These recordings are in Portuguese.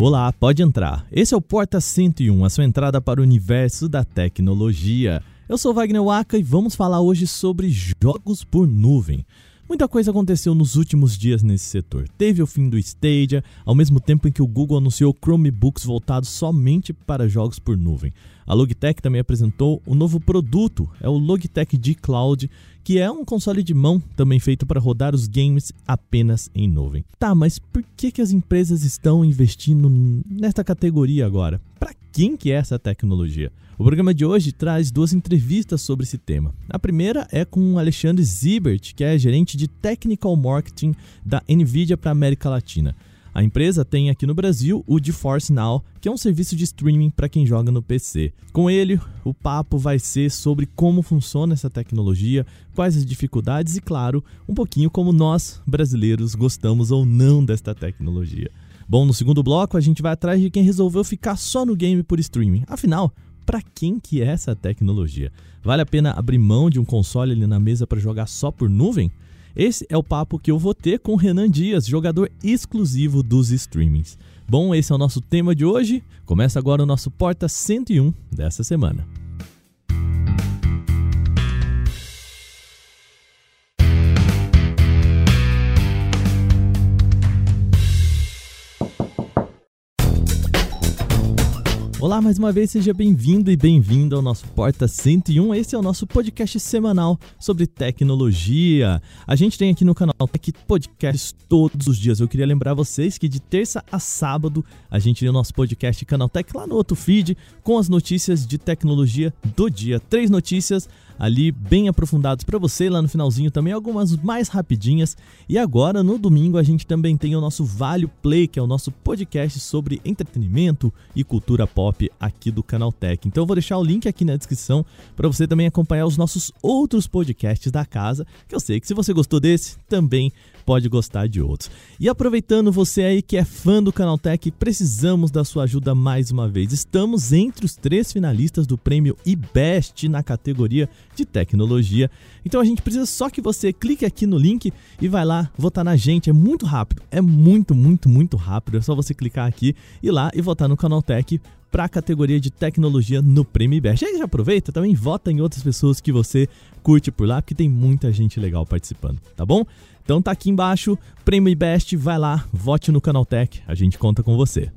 Olá, pode entrar. Esse é o Porta 101, a sua entrada para o universo da tecnologia. Eu sou Wagner Waka e vamos falar hoje sobre jogos por nuvem. Muita coisa aconteceu nos últimos dias nesse setor. Teve o fim do Stadia, ao mesmo tempo em que o Google anunciou Chromebooks voltados somente para jogos por nuvem. A Logitech também apresentou o um novo produto, é o Logitech G Cloud, que é um console de mão também feito para rodar os games apenas em nuvem. Tá, mas por que, que as empresas estão investindo nesta categoria agora? Para quem que é essa tecnologia? O programa de hoje traz duas entrevistas sobre esse tema. A primeira é com Alexandre Zibert, que é gerente de Technical Marketing da Nvidia para a América Latina. A empresa tem aqui no Brasil o GeForce Now, que é um serviço de streaming para quem joga no PC. Com ele, o papo vai ser sobre como funciona essa tecnologia, quais as dificuldades e, claro, um pouquinho como nós, brasileiros, gostamos ou não desta tecnologia. Bom, no segundo bloco a gente vai atrás de quem resolveu ficar só no game por streaming. Afinal, para quem que é essa tecnologia? Vale a pena abrir mão de um console ali na mesa para jogar só por nuvem? Esse é o papo que eu vou ter com Renan Dias, jogador exclusivo dos streamings. Bom, esse é o nosso tema de hoje. Começa agora o nosso Porta 101 dessa semana. Olá, mais uma vez, seja bem-vindo e bem-vindo ao nosso Porta 101. Esse é o nosso podcast semanal sobre tecnologia. A gente tem aqui no canal Tech Podcasts todos os dias. Eu queria lembrar vocês que de terça a sábado a gente tem o nosso podcast Canaltech lá no outro feed com as notícias de tecnologia do dia. Três notícias ali bem aprofundados para você. Lá no finalzinho também algumas mais rapidinhas. E agora no domingo a gente também tem o nosso Vale Play, que é o nosso podcast sobre entretenimento e cultura pop aqui do Canal Tech. Então eu vou deixar o link aqui na descrição para você também acompanhar os nossos outros podcasts da casa, que eu sei que se você gostou desse, também pode gostar de outros. E aproveitando você aí que é fã do Canaltech, precisamos da sua ajuda mais uma vez. Estamos entre os três finalistas do prêmio IBEST na categoria de tecnologia. Então a gente precisa só que você clique aqui no link e vai lá votar na gente. É muito rápido, é muito, muito, muito rápido. É só você clicar aqui e lá e votar no Canaltech para a categoria de tecnologia no Prêmio IBEST. Aí já aproveita, também vota em outras pessoas que você curte por lá, porque tem muita gente legal participando, tá bom? Então tá aqui embaixo, Prêmio IBEST, vai lá, vote no Canaltech, a gente conta com você.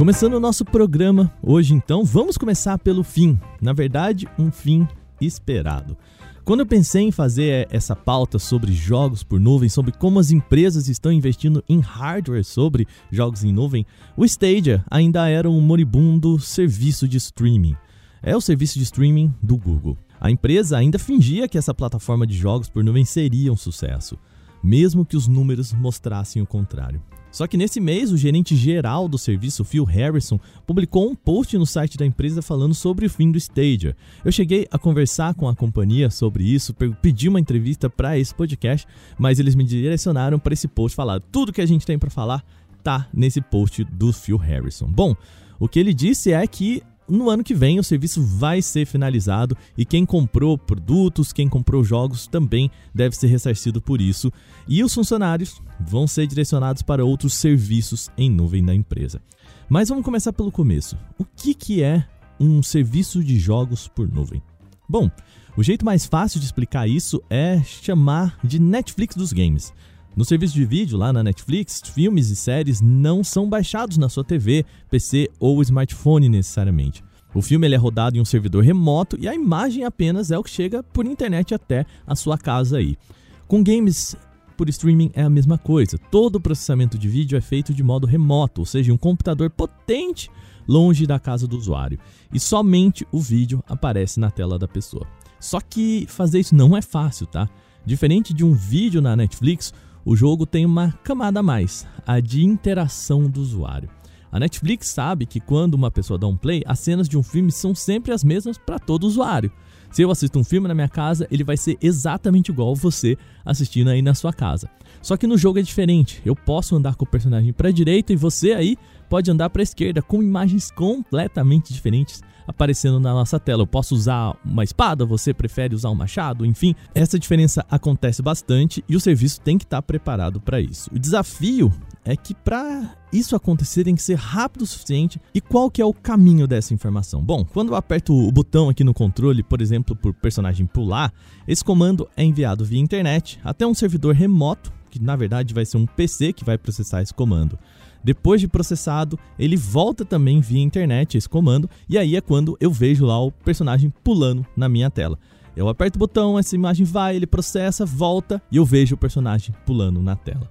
Começando o nosso programa hoje, então, vamos começar pelo fim. Na verdade, um fim esperado. Quando eu pensei em fazer essa pauta sobre jogos por nuvem, sobre como as empresas estão investindo em hardware sobre jogos em nuvem, o Stadia ainda era um moribundo serviço de streaming. É o serviço de streaming do Google. A empresa ainda fingia que essa plataforma de jogos por nuvem seria um sucesso, mesmo que os números mostrassem o contrário. Só que nesse mês, o gerente geral do serviço, Phil Harrison, publicou um post no site da empresa falando sobre o fim do Stadia. Eu cheguei a conversar com a companhia sobre isso, pedi uma entrevista para esse podcast, mas eles me direcionaram para esse post falar tudo que a gente tem para falar tá nesse post do Phil Harrison. Bom, o que ele disse é que no ano que vem o serviço vai ser finalizado e quem comprou produtos, quem comprou jogos também deve ser ressarcido por isso. E os funcionários vão ser direcionados para outros serviços em nuvem da empresa. Mas vamos começar pelo começo. O que, que é um serviço de jogos por nuvem? Bom, o jeito mais fácil de explicar isso é chamar de Netflix dos games. No serviço de vídeo lá na Netflix, filmes e séries não são baixados na sua TV, PC ou smartphone necessariamente. O filme ele é rodado em um servidor remoto e a imagem apenas é o que chega por internet até a sua casa aí. Com games por streaming é a mesma coisa. Todo o processamento de vídeo é feito de modo remoto, ou seja, um computador potente longe da casa do usuário. E somente o vídeo aparece na tela da pessoa. Só que fazer isso não é fácil, tá? Diferente de um vídeo na Netflix, o jogo tem uma camada a mais, a de interação do usuário. A Netflix sabe que quando uma pessoa dá um play, as cenas de um filme são sempre as mesmas para todo usuário. Se eu assisto um filme na minha casa, ele vai ser exatamente igual você assistindo aí na sua casa. Só que no jogo é diferente. Eu posso andar com o personagem para direita e você aí pode andar para a esquerda com imagens completamente diferentes aparecendo na nossa tela. Eu posso usar uma espada, você prefere usar um machado, enfim. Essa diferença acontece bastante e o serviço tem que estar preparado para isso. O desafio é que para isso acontecer tem que ser rápido o suficiente. E qual que é o caminho dessa informação? Bom, quando eu aperto o botão aqui no controle, por exemplo, por personagem pular, esse comando é enviado via internet até um servidor remoto, que na verdade vai ser um PC que vai processar esse comando. Depois de processado, ele volta também via internet esse comando, e aí é quando eu vejo lá o personagem pulando na minha tela. Eu aperto o botão, essa imagem vai, ele processa, volta e eu vejo o personagem pulando na tela.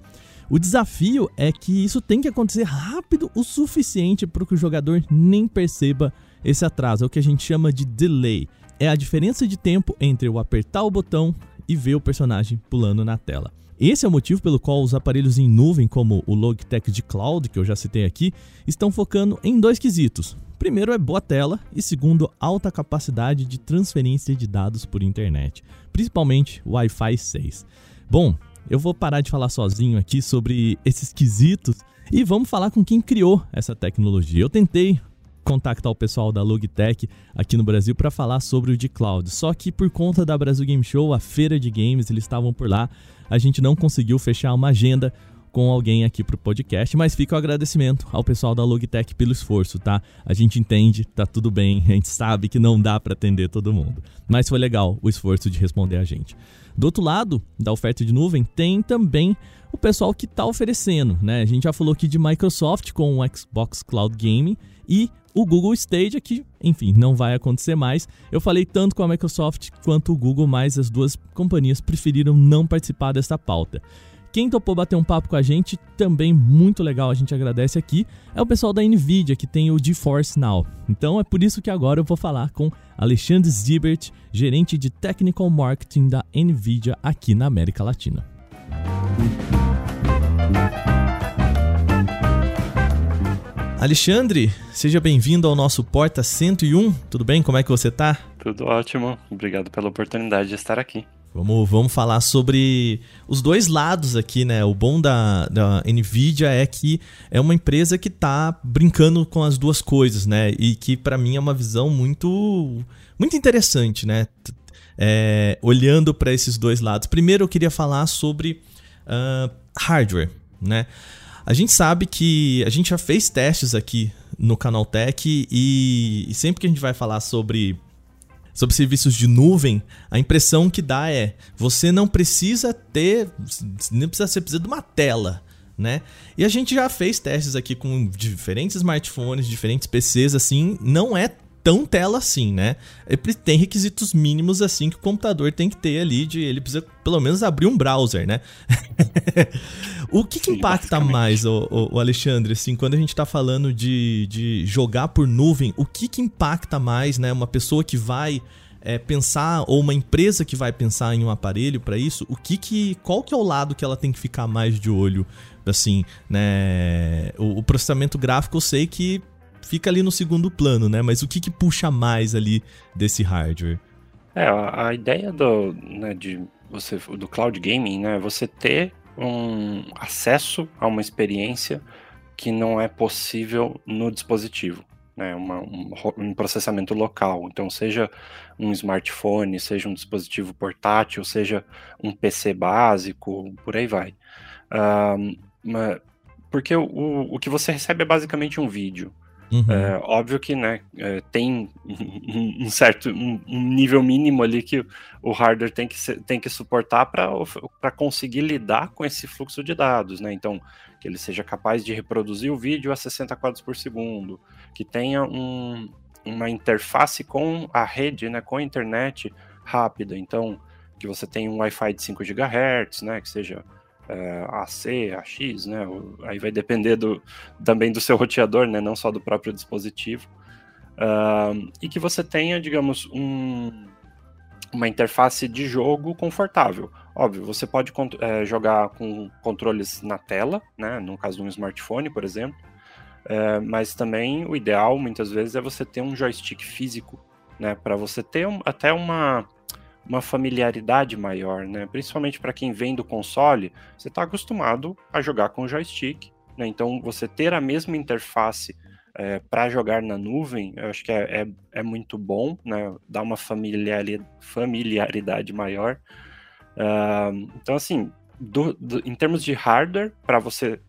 O desafio é que isso tem que acontecer rápido o suficiente para que o jogador nem perceba esse atraso, é o que a gente chama de delay. É a diferença de tempo entre eu apertar o botão e ver o personagem pulando na tela. Esse é o motivo pelo qual os aparelhos em nuvem, como o Logitech de Cloud, que eu já citei aqui, estão focando em dois quesitos. Primeiro é boa tela e segundo, alta capacidade de transferência de dados por internet, principalmente Wi-Fi 6. Bom, eu vou parar de falar sozinho aqui sobre esses quesitos e vamos falar com quem criou essa tecnologia. Eu tentei contactar o pessoal da Logitech aqui no Brasil para falar sobre o de cloud. Só que por conta da Brasil Game Show, a feira de games, eles estavam por lá a gente não conseguiu fechar uma agenda com alguém aqui pro podcast, mas fica o agradecimento ao pessoal da Logitech pelo esforço, tá? A gente entende, tá tudo bem, a gente sabe que não dá para atender todo mundo, mas foi legal o esforço de responder a gente. Do outro lado da oferta de nuvem tem também o pessoal que está oferecendo, né? A gente já falou aqui de Microsoft com o Xbox Cloud Gaming e o Google Stadia, que, enfim, não vai acontecer mais. Eu falei tanto com a Microsoft quanto o Google, mas as duas companhias preferiram não participar dessa pauta. Quem topou bater um papo com a gente, também muito legal, a gente agradece aqui, é o pessoal da Nvidia, que tem o GeForce Now. Então é por isso que agora eu vou falar com Alexandre Zibert, gerente de Technical Marketing da Nvidia aqui na América Latina. Alexandre, seja bem-vindo ao nosso Porta 101. Tudo bem? Como é que você tá? Tudo ótimo. Obrigado pela oportunidade de estar aqui. Vamos, vamos falar sobre os dois lados aqui, né? O bom da, da Nvidia é que é uma empresa que tá brincando com as duas coisas, né? E que para mim é uma visão muito, muito interessante, né? É, olhando para esses dois lados. Primeiro eu queria falar sobre uh, hardware, né? A gente sabe que a gente já fez testes aqui no Canal Tech e, e sempre que a gente vai falar sobre sobre serviços de nuvem, a impressão que dá é você não precisa ter, nem precisa você precisa de uma tela, né? E a gente já fez testes aqui com diferentes smartphones, diferentes PCs, assim, não é tão tela assim, né? Ele tem requisitos mínimos assim que o computador tem que ter ali de ele precisa pelo menos abrir um browser, né? o que, que Sim, impacta mais, o, o, Alexandre, assim, quando a gente está falando de, de jogar por nuvem, o que, que impacta mais, né? Uma pessoa que vai é, pensar ou uma empresa que vai pensar em um aparelho para isso, o que que qual que é o lado que ela tem que ficar mais de olho, assim, né? O, o processamento gráfico eu sei que fica ali no segundo plano, né? Mas o que, que puxa mais ali desse hardware? É, a ideia do, né, de você, do cloud gaming, né, é você ter um acesso a uma experiência que não é possível no dispositivo, né, uma, um, um, processamento local. Então, seja um smartphone, seja um dispositivo portátil, seja um PC básico, por aí vai. Um, porque o, o que você recebe é basicamente um vídeo. Uhum. É, óbvio que né, é, tem um certo um, um, nível mínimo ali que o hardware tem que, ser, tem que suportar para conseguir lidar com esse fluxo de dados. Né? Então, que ele seja capaz de reproduzir o vídeo a 60 quadros por segundo, que tenha um, uma interface com a rede, né, com a internet rápida. Então, que você tenha um Wi-Fi de 5 GHz, né, que seja AC, AX, né? Aí vai depender do, também do seu roteador, né? Não só do próprio dispositivo. Uh, e que você tenha, digamos, um, uma interface de jogo confortável. Óbvio, você pode é, jogar com controles na tela, né? No caso de um smartphone, por exemplo. É, mas também o ideal, muitas vezes, é você ter um joystick físico, né? Para você ter um, até uma uma familiaridade maior, né? Principalmente para quem vem do console, você está acostumado a jogar com joystick, né? Então você ter a mesma interface é, para jogar na nuvem, eu acho que é, é, é, muito bom, né? Dá uma familiaridade maior. Uh, então, assim, do, do, em termos de hardware, para você,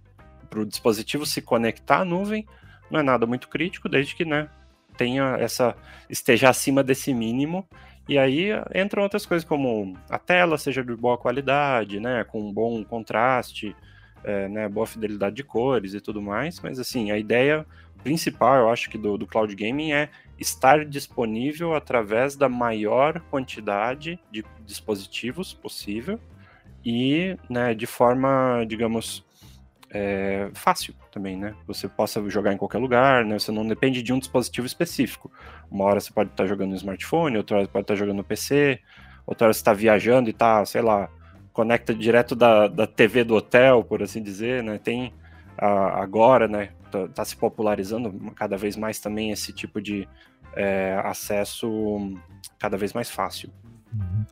para o dispositivo se conectar à nuvem, não é nada muito crítico, desde que, né, tenha essa esteja acima desse mínimo. E aí entram outras coisas como a tela seja de boa qualidade, né, com bom contraste, é, né, boa fidelidade de cores e tudo mais. Mas assim, a ideia principal, eu acho que do, do cloud gaming é estar disponível através da maior quantidade de dispositivos possível e né, de forma, digamos, é, fácil também, né? Você possa jogar em qualquer lugar, né? Você não depende de um dispositivo específico. Uma hora você pode estar jogando no smartphone, outra hora você pode estar jogando no PC, outra hora você está viajando e está, sei lá, conecta direto da, da TV do hotel, por assim dizer, né? Tem a, agora, né? Tá, tá, se popularizando cada vez mais também esse tipo de é, acesso cada vez mais fácil. Uhum.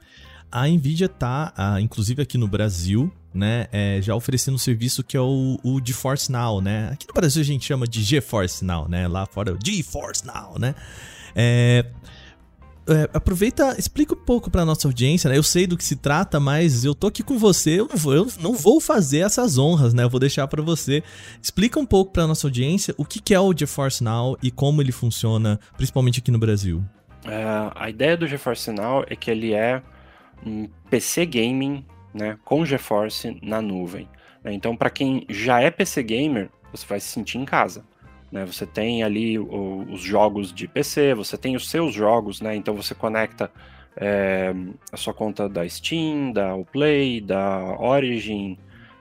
A Nvidia tá, inclusive aqui no Brasil, né, é, já oferecendo um serviço que é o, o GeForce Now, né? Aqui no Brasil a gente chama de GeForce Now, né? Lá fora é o GeForce Now, né? É, é, aproveita, explica um pouco para nossa audiência, né? Eu sei do que se trata, mas eu tô aqui com você, eu não vou, eu não vou fazer essas honras, né? Eu vou deixar para você. Explica um pouco para nossa audiência o que, que é o GeForce Now e como ele funciona, principalmente aqui no Brasil. É, a ideia do GeForce Now é que ele é um PC gaming né, com GeForce na nuvem. Né? Então, para quem já é PC gamer, você vai se sentir em casa. Né? Você tem ali o, os jogos de PC, você tem os seus jogos, né? então você conecta é, a sua conta da Steam, da Play, da Origin,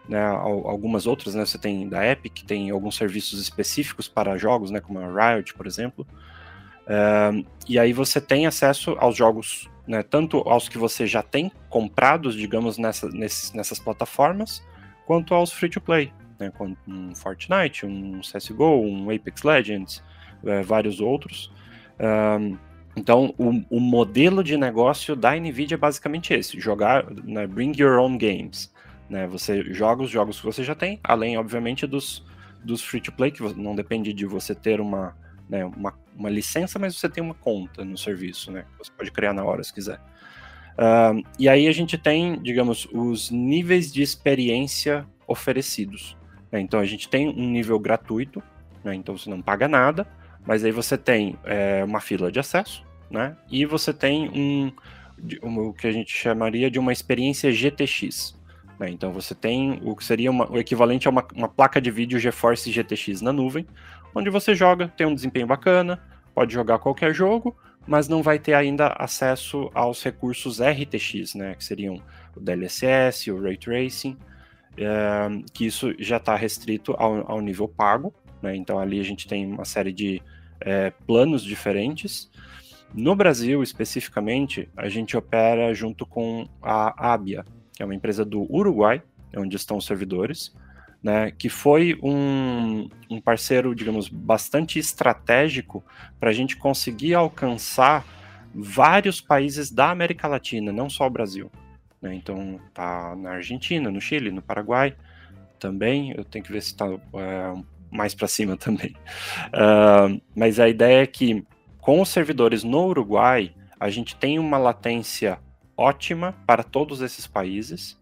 né, algumas outras, né, você tem da Epic, tem alguns serviços específicos para jogos, né, como a Riot, por exemplo, é, e aí você tem acesso aos jogos né, tanto aos que você já tem comprados, digamos, nessa, nesses, nessas plataformas, quanto aos free-to-play, né, um Fortnite, um CSGO, um Apex Legends, é, vários outros. Um, então, o, o, modelo de negócio da NVIDIA é basicamente esse, jogar, né, bring your own games. Né, você joga os jogos que você já tem, além, obviamente, dos, dos free-to-play, que não depende de você ter uma né, uma, uma licença, mas você tem uma conta no serviço, né? Você pode criar na hora se quiser. Uh, e aí a gente tem, digamos, os níveis de experiência oferecidos. Né? Então a gente tem um nível gratuito, né? então você não paga nada, mas aí você tem é, uma fila de acesso, né? E você tem um, um, o que a gente chamaria de uma experiência GTX. Né? Então você tem o que seria uma, o equivalente a uma, uma placa de vídeo GeForce GTX na nuvem, onde você joga, tem um desempenho bacana, pode jogar qualquer jogo, mas não vai ter ainda acesso aos recursos RTX, né, que seriam o DLSS, o Ray Tracing, é, que isso já está restrito ao, ao, nível pago, né, então ali a gente tem uma série de é, planos diferentes. No Brasil, especificamente, a gente opera junto com a Abia, que é uma empresa do Uruguai, onde estão os servidores, né, que foi um, um parceiro, digamos, bastante estratégico para a gente conseguir alcançar vários países da América Latina, não só o Brasil. Né? Então, tá na Argentina, no Chile, no Paraguai também. Eu tenho que ver se está é, mais para cima também. Uh, mas a ideia é que com os servidores no Uruguai, a gente tem uma latência ótima para todos esses países.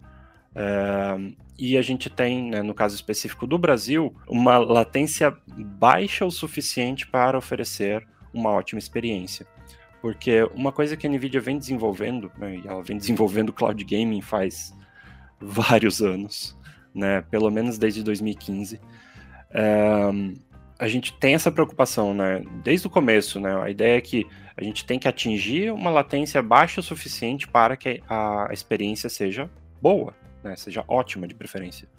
Uh, e a gente tem, né, no caso específico do Brasil, uma latência baixa o suficiente para oferecer uma ótima experiência. Porque uma coisa que a NVIDIA vem desenvolvendo, né, e ela vem desenvolvendo cloud gaming faz vários anos, né, pelo menos desde 2015, é, a gente tem essa preocupação, né, desde o começo, né, a ideia é que a gente tem que atingir uma latência baixa o suficiente para que a experiência seja boa, né? Seja ótima de preferência.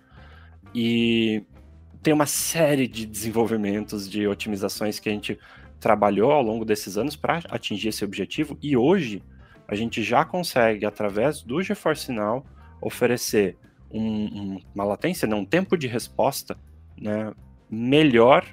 E tem uma série de desenvolvimentos, de otimizações que a gente trabalhou ao longo desses anos para atingir esse objetivo e hoje a gente já consegue, através do GeForce Now, oferecer um, um, uma latência, não, um tempo de resposta né, melhor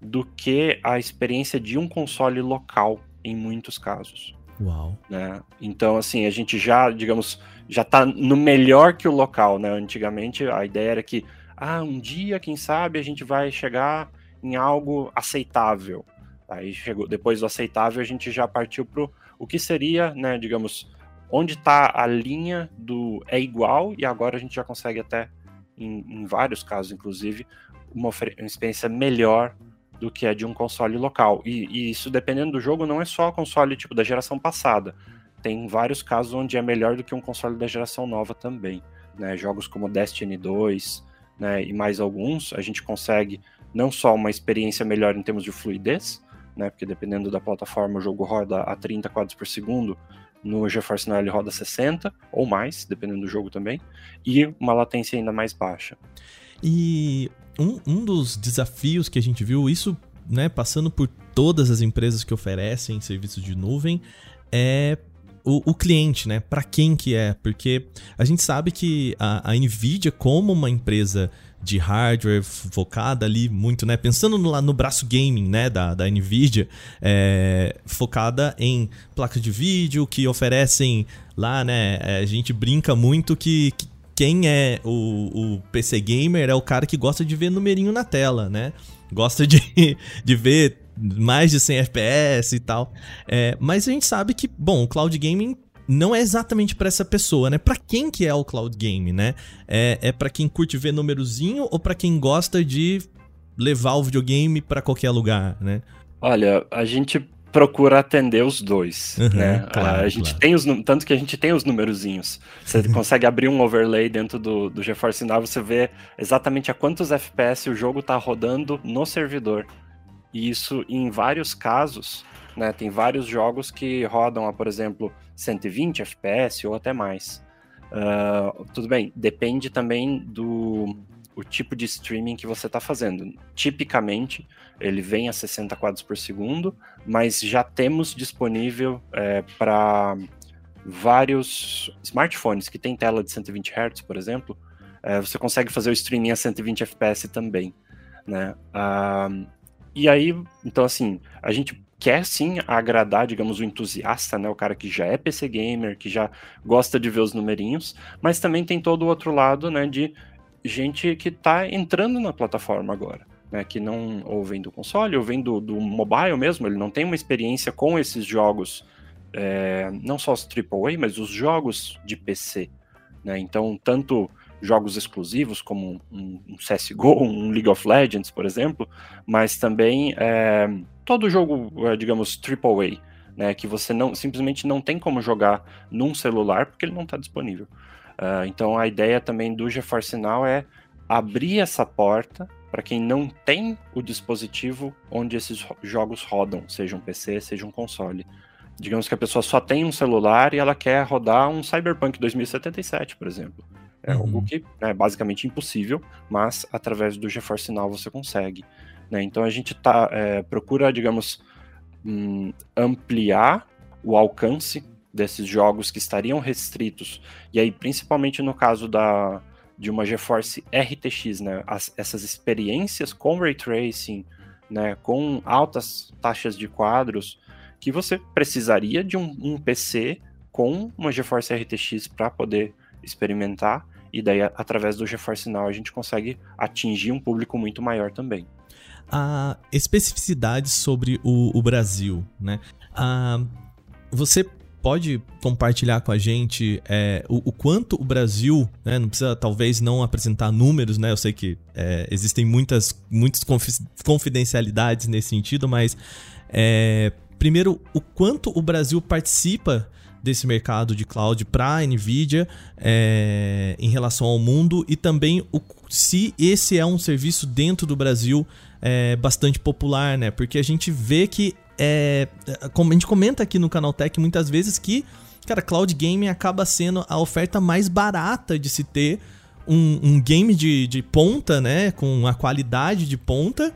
do que a experiência de um console local em muitos casos. Uau. Né? Então, assim, a gente já, digamos, já está no melhor que o local, né? Antigamente a ideia era que, ah, um dia, quem sabe, a gente vai chegar em algo aceitável. Aí chegou, depois do aceitável, a gente já partiu para o que seria, né, digamos, onde está a linha do é igual, e agora a gente já consegue até, em, em vários casos, inclusive, uma, uma, experiência melhor do que é de um console local. E, e, isso, dependendo do jogo, não é só console tipo da geração passada. Tem vários casos onde é melhor do que um console da geração nova também. Né? Jogos como Destiny 2 né, e mais alguns, a gente consegue não só uma experiência melhor em termos de fluidez, né, porque dependendo da plataforma o jogo roda a 30 quadros por segundo, no GeForce Now ele roda 60 ou mais, dependendo do jogo também, e uma latência ainda mais baixa. E um, um dos desafios que a gente viu, isso né, passando por todas as empresas que oferecem serviços de nuvem, é o, o cliente, né? Para quem que é? Porque a gente sabe que a, a Nvidia, como uma empresa de hardware focada ali muito, né? Pensando no, no braço gaming, né? Da, da Nvidia, é, focada em placas de vídeo que oferecem lá, né? É, a gente brinca muito que, que quem é o, o, PC gamer é o cara que gosta de ver numerinho na tela, né? Gosta de, de ver mais de 100 FPS e tal. É, mas a gente sabe que, bom, o cloud gaming não é exatamente para essa pessoa, né? Para quem que é o cloud game, né? É, é para quem curte ver númerozinho ou para quem gosta de levar o videogame para qualquer lugar, né? Olha, a gente procura atender os dois, uhum, né? Claro, a gente claro. tem os tanto que a gente tem os númerozinhos. Você uhum. consegue abrir um overlay dentro do, do GeForce Now, você vê exatamente a quantos FPS o jogo está rodando no servidor. E isso em vários casos né? Tem vários jogos que rodam a, por exemplo, 120 FPS ou até mais. Uh, tudo bem, depende também do o tipo de streaming que você está fazendo. Tipicamente, ele vem a 60 quadros por segundo, mas já temos disponível é, para vários smartphones que tem tela de 120 Hz, por exemplo, é, você consegue fazer o streaming a 120 FPS também, né? Uh, e aí, então assim, a gente quer sim agradar, digamos, o entusiasta, né? O cara que já é PC gamer, que já gosta de ver os numerinhos, mas também tem todo o outro lado, né? De gente que está entrando na plataforma agora. Né, que não ou vem do console ou vem do, do mobile mesmo, ele não tem uma experiência com esses jogos, é, não só os AAA, mas os jogos de PC. Né, então, tanto jogos exclusivos como um, um CSGO, um League of Legends, por exemplo, mas também é, todo jogo, é, digamos, AAA, né, que você não simplesmente não tem como jogar num celular porque ele não está disponível. Uh, então a ideia também do GeForce Now é abrir essa porta para quem não tem o dispositivo onde esses jogos rodam, seja um PC, seja um console. Digamos que a pessoa só tem um celular e ela quer rodar um Cyberpunk 2077, por exemplo. É uhum. algo que é basicamente impossível, mas através do GeForce Now você consegue. Né? Então a gente tá, é, procura, digamos, hum, ampliar o alcance desses jogos que estariam restritos. E aí, principalmente no caso da, de uma GeForce RTX, né? As, essas experiências com ray tracing, né? com altas taxas de quadros, que você precisaria de um, um PC com uma GeForce RTX para poder experimentar e daí através do GeForce Now a gente consegue atingir um público muito maior também. A especificidade sobre o, o Brasil, né? Ah, você pode compartilhar com a gente é, o, o, quanto o Brasil, né, não precisa talvez não apresentar números, né? Eu sei que é, existem muitas, muitas confidencialidades nesse sentido, mas é, primeiro, o quanto o Brasil participa desse mercado de cloud para a Nvidia é, em relação ao mundo e também o, se esse é um serviço dentro do Brasil é, bastante popular, né? Porque a gente vê que é, a gente comenta aqui no Canal Tech muitas vezes que, cara, cloud gaming acaba sendo a oferta mais barata de se ter um, um game de, de ponta, né? Com a qualidade de ponta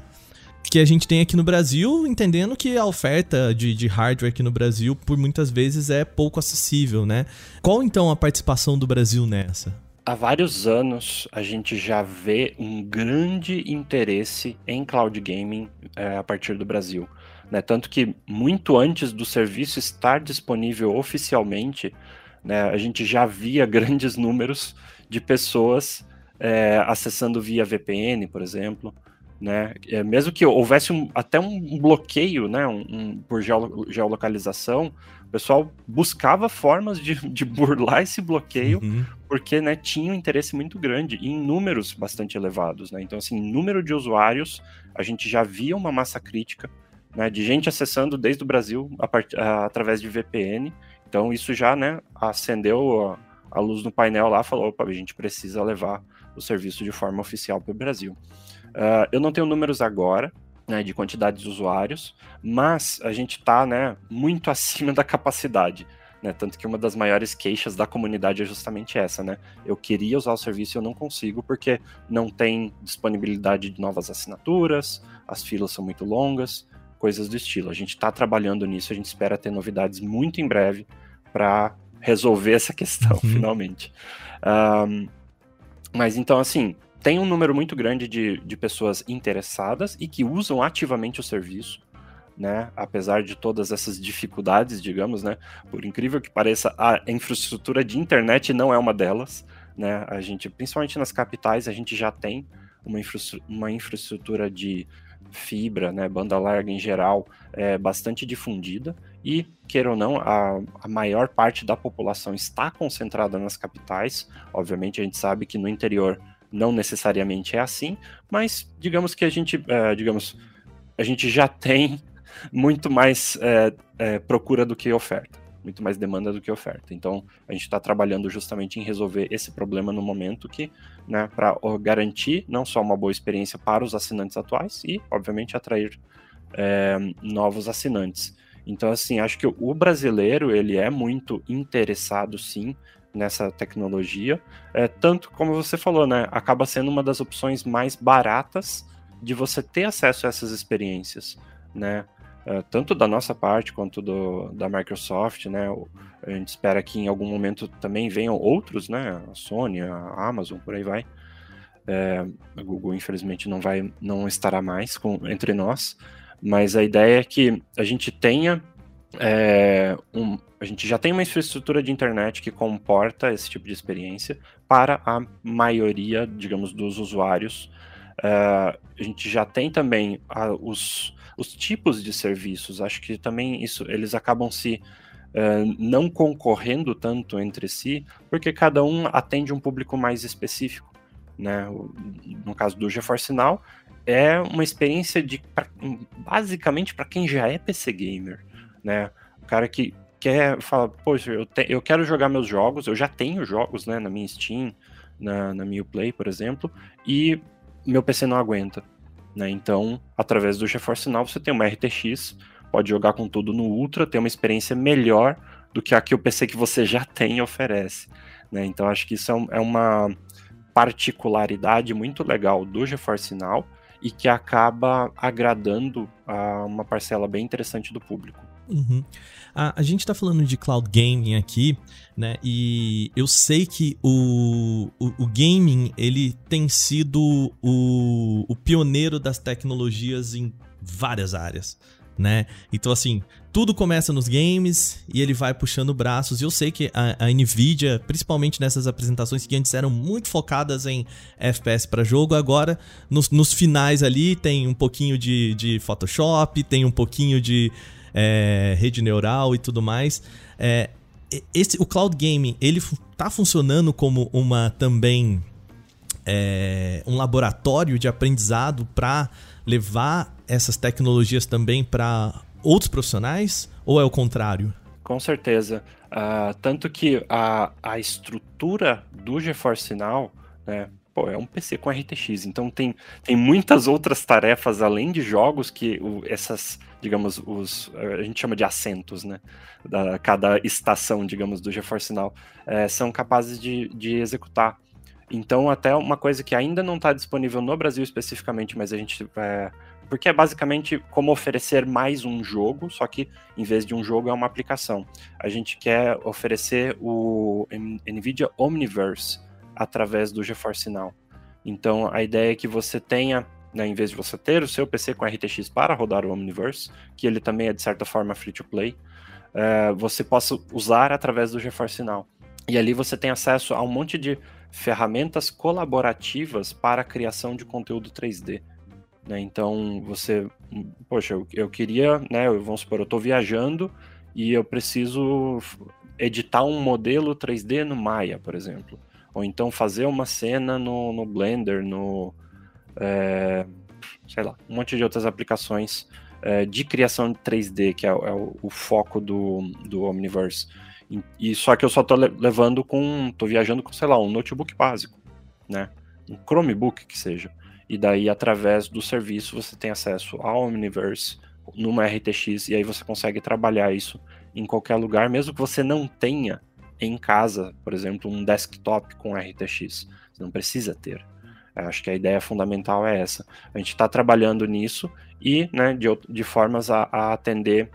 que a gente tem aqui no Brasil, entendendo que a oferta de, de, hardware aqui no Brasil, por muitas vezes, é pouco acessível, né? Qual então a participação do Brasil nessa? Há vários anos a gente já vê um grande interesse em cloud gaming é, a partir do Brasil. Né? Tanto que muito antes do serviço estar disponível oficialmente, né, a gente já via grandes números de pessoas é, acessando via VPN, por exemplo. Né? É, mesmo que houvesse um, até um bloqueio né, um, um, por geolocalização, o pessoal buscava formas de, de burlar esse bloqueio, uhum. porque né, tinha um interesse muito grande em números bastante elevados. Né? Então, assim, número de usuários, a gente já via uma massa crítica né, de gente acessando desde o Brasil a part... a, através de VPN. Então isso já né, acendeu a, a luz no painel lá, falou, opa, a gente precisa levar o serviço de forma oficial para o Brasil. Uh, eu não tenho números agora, né, de quantidade de usuários, mas a gente está né, muito acima da capacidade. Né, tanto que uma das maiores queixas da comunidade é justamente essa, né? Eu queria usar o serviço e eu não consigo porque não tem disponibilidade de novas assinaturas, as filas são muito longas, coisas do estilo. A gente está trabalhando nisso, a gente espera ter novidades muito em breve para resolver essa questão, uhum. finalmente. Um, mas então, assim, tem um número muito grande de, de pessoas interessadas e que usam ativamente o serviço. Né? Apesar de todas essas dificuldades, digamos, né? Por incrível que pareça, a infraestrutura de internet não é uma delas, né? A gente, principalmente nas capitais, a gente já tem uma, infra uma infraestrutura de fibra, né, banda larga em geral, é bastante difundida e, queira ou não, a, a, maior parte da população está concentrada nas capitais. Obviamente, a gente sabe que no interior não necessariamente é assim, mas digamos que a gente, é, digamos, a gente já tem muito mais é, é, procura do que oferta muito mais demanda do que oferta. Então, a gente está trabalhando justamente em resolver esse problema no momento que, né, para garantir não só uma boa experiência para os assinantes atuais e, obviamente, atrair é, novos assinantes. Então, assim, acho que o brasileiro ele é muito interessado, sim, nessa tecnologia, é, tanto como você falou, né, acaba sendo uma das opções mais baratas de você ter acesso a essas experiências, né? uh, tanto da nossa parte quanto do, da Microsoft, né? A gente espera que em algum momento também venham outros, né? A Sony, a Amazon, por aí vai. É, a Google, infelizmente, não vai, não estará mais com, entre nós, mas a ideia é que a gente tenha é, um, a gente já tem uma infraestrutura de internet que comporta esse tipo de experiência para a maioria, digamos, dos usuários. Uh, a gente já tem também uh, os, os tipos de serviços. Acho que também isso eles acabam se uh, não concorrendo tanto entre si, porque cada um atende um público mais específico. Né? No caso do GeForce Now, é uma experiência de pra, basicamente para quem já é PC gamer, né? O cara que quer fala, poxa, eu, te, eu quero jogar meus jogos, eu já tenho jogos, né, na minha Steam, na, na minha Play, por exemplo, e meu PC não aguenta. Né? Então, através do GeForce Now, você tem uma RTX, pode jogar com tudo no Ultra, ter uma experiência melhor do que a que o PC que você já tem oferece. Né? Então, acho que isso é, é uma particularidade muito legal do GeForce Now e que acaba agradando a uma parcela bem interessante do público. Uhum. A, a, gente está falando de cloud gaming aqui, né? E eu sei que o, o, o gaming ele tem sido o, o pioneiro das tecnologias em várias áreas, né? Então, assim, tudo começa nos games e ele vai puxando braços. E eu sei que a, a, Nvidia, principalmente nessas apresentações que antes eram muito focadas em FPS para jogo, agora nos, nos, finais ali tem um pouquinho de, de Photoshop, tem um pouquinho de é, rede neural e tudo mais. É, esse, o cloud gaming, ele tá funcionando como uma também é, um laboratório de aprendizado para levar essas tecnologias também para outros profissionais? Ou é o contrário? Com certeza. Uh, tanto que a, a estrutura do GeForce Now, né, pô, é um PC com RTX, então tem, tem muitas outras tarefas além de jogos que o, essas, digamos, os a gente chama de assentos, né? Da, cada estação, digamos, do GeForce Now é, são capazes de, de executar. Então, até uma coisa que ainda não está disponível no Brasil especificamente, mas a gente. É, porque é basicamente como oferecer mais um jogo, só que em vez de um jogo é uma aplicação. A gente quer oferecer o NVIDIA Omniverse, através do GeForce Now. Então a ideia é que você tenha né, em vez de você ter o seu PC com RTX para rodar o Omniverse, que ele também é de certa forma free to play, é, você possa usar através do GeForce Now. E ali você tem acesso a um monte de ferramentas colaborativas para a criação de conteúdo 3D. Né? Então, você, poxa, eu, eu queria, né, vamos supor, eu estou viajando e eu preciso editar um modelo 3D no Maya, por exemplo. Ou então fazer uma cena no, no Blender, no. É, sei lá, um monte de outras aplicações é, de criação de 3D, que é, é o, o, foco do, do Omniverse. E, e só que eu só estou levando com. tô viajando com, sei lá, um notebook básico, né? Um Chromebook que seja. E daí, através do serviço, você tem acesso ao Omniverse numa RTX, e aí você consegue trabalhar isso em qualquer lugar, mesmo que você não tenha em casa, por exemplo, um desktop com RTX. Você não precisa ter. Eu acho que a ideia fundamental é essa. A gente está trabalhando nisso e né, de, de formas a, a atender.